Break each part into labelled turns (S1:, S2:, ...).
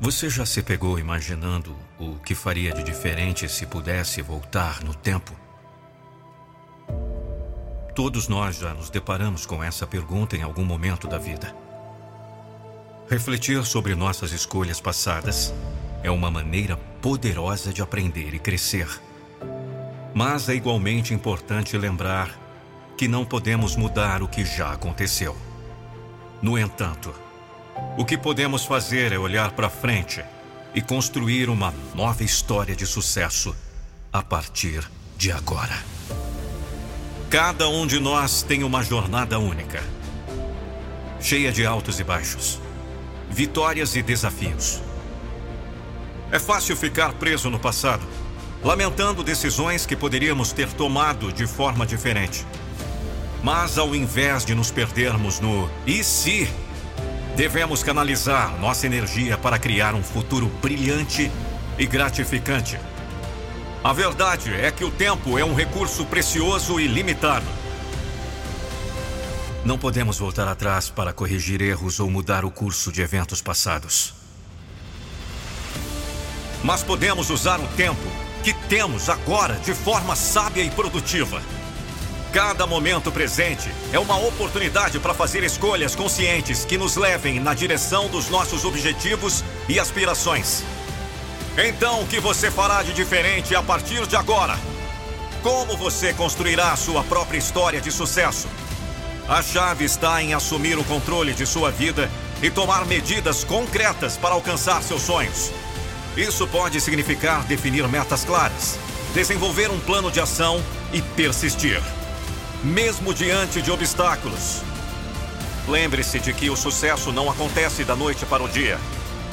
S1: Você já se pegou imaginando o que faria de diferente se pudesse voltar no tempo? Todos nós já nos deparamos com essa pergunta em algum momento da vida. Refletir sobre nossas escolhas passadas é uma maneira poderosa de aprender e crescer. Mas é igualmente importante lembrar que não podemos mudar o que já aconteceu. No entanto, o que podemos fazer é olhar para frente e construir uma nova história de sucesso a partir de agora. Cada um de nós tem uma jornada única, cheia de altos e baixos, vitórias e desafios. É fácil ficar preso no passado, lamentando decisões que poderíamos ter tomado de forma diferente. Mas ao invés de nos perdermos no e se, devemos canalizar nossa energia para criar um futuro brilhante e gratificante. A verdade é que o tempo é um recurso precioso e limitado. Não podemos voltar atrás para corrigir erros ou mudar o curso de eventos passados. Mas podemos usar o tempo que temos agora de forma sábia e produtiva. Cada momento presente é uma oportunidade para fazer escolhas conscientes que nos levem na direção dos nossos objetivos e aspirações. Então, o que você fará de diferente a partir de agora? Como você construirá sua própria história de sucesso? A chave está em assumir o controle de sua vida e tomar medidas concretas para alcançar seus sonhos. Isso pode significar definir metas claras, desenvolver um plano de ação e persistir, mesmo diante de obstáculos. Lembre-se de que o sucesso não acontece da noite para o dia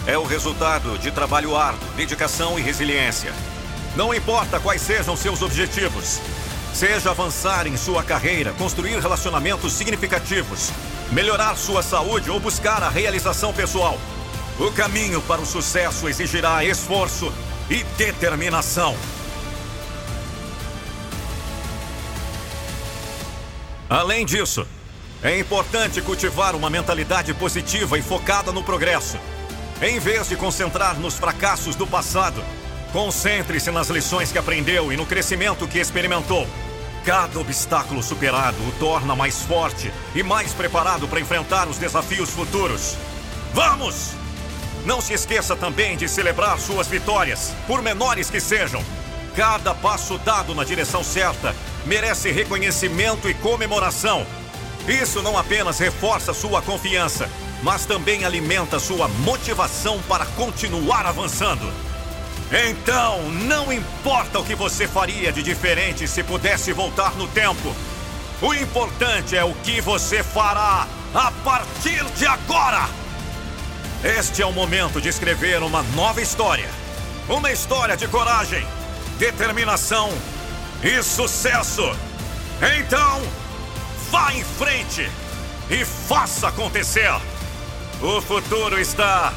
S1: é o resultado de trabalho árduo, dedicação e resiliência. Não importa quais sejam seus objetivos, seja avançar em sua carreira, construir relacionamentos significativos, melhorar sua saúde ou buscar a realização pessoal. O caminho para o sucesso exigirá esforço e determinação. Além disso, é importante cultivar uma mentalidade positiva e focada no progresso. Em vez de concentrar nos fracassos do passado, concentre-se nas lições que aprendeu e no crescimento que experimentou. Cada obstáculo superado o torna mais forte e mais preparado para enfrentar os desafios futuros. Vamos! Não se esqueça também de celebrar suas vitórias, por menores que sejam. Cada passo dado na direção certa merece reconhecimento e comemoração. Isso não apenas reforça sua confiança, mas também alimenta sua motivação para continuar avançando. Então, não importa o que você faria de diferente se pudesse voltar no tempo. O importante é o que você fará a partir de agora. Este é o momento de escrever uma nova história. Uma história de coragem, determinação e sucesso. Então, vá em frente e faça acontecer. O futuro está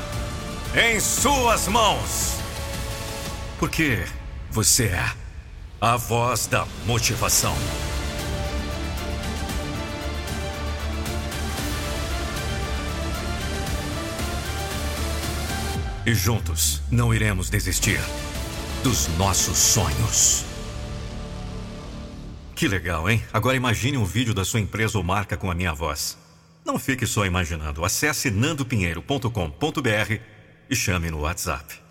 S1: em suas mãos. Porque você é a voz da motivação. E juntos não iremos desistir dos nossos sonhos. Que legal, hein? Agora imagine um vídeo da sua empresa ou marca com a minha voz. Não fique só imaginando. Acesse nandopinheiro.com.br e chame no WhatsApp.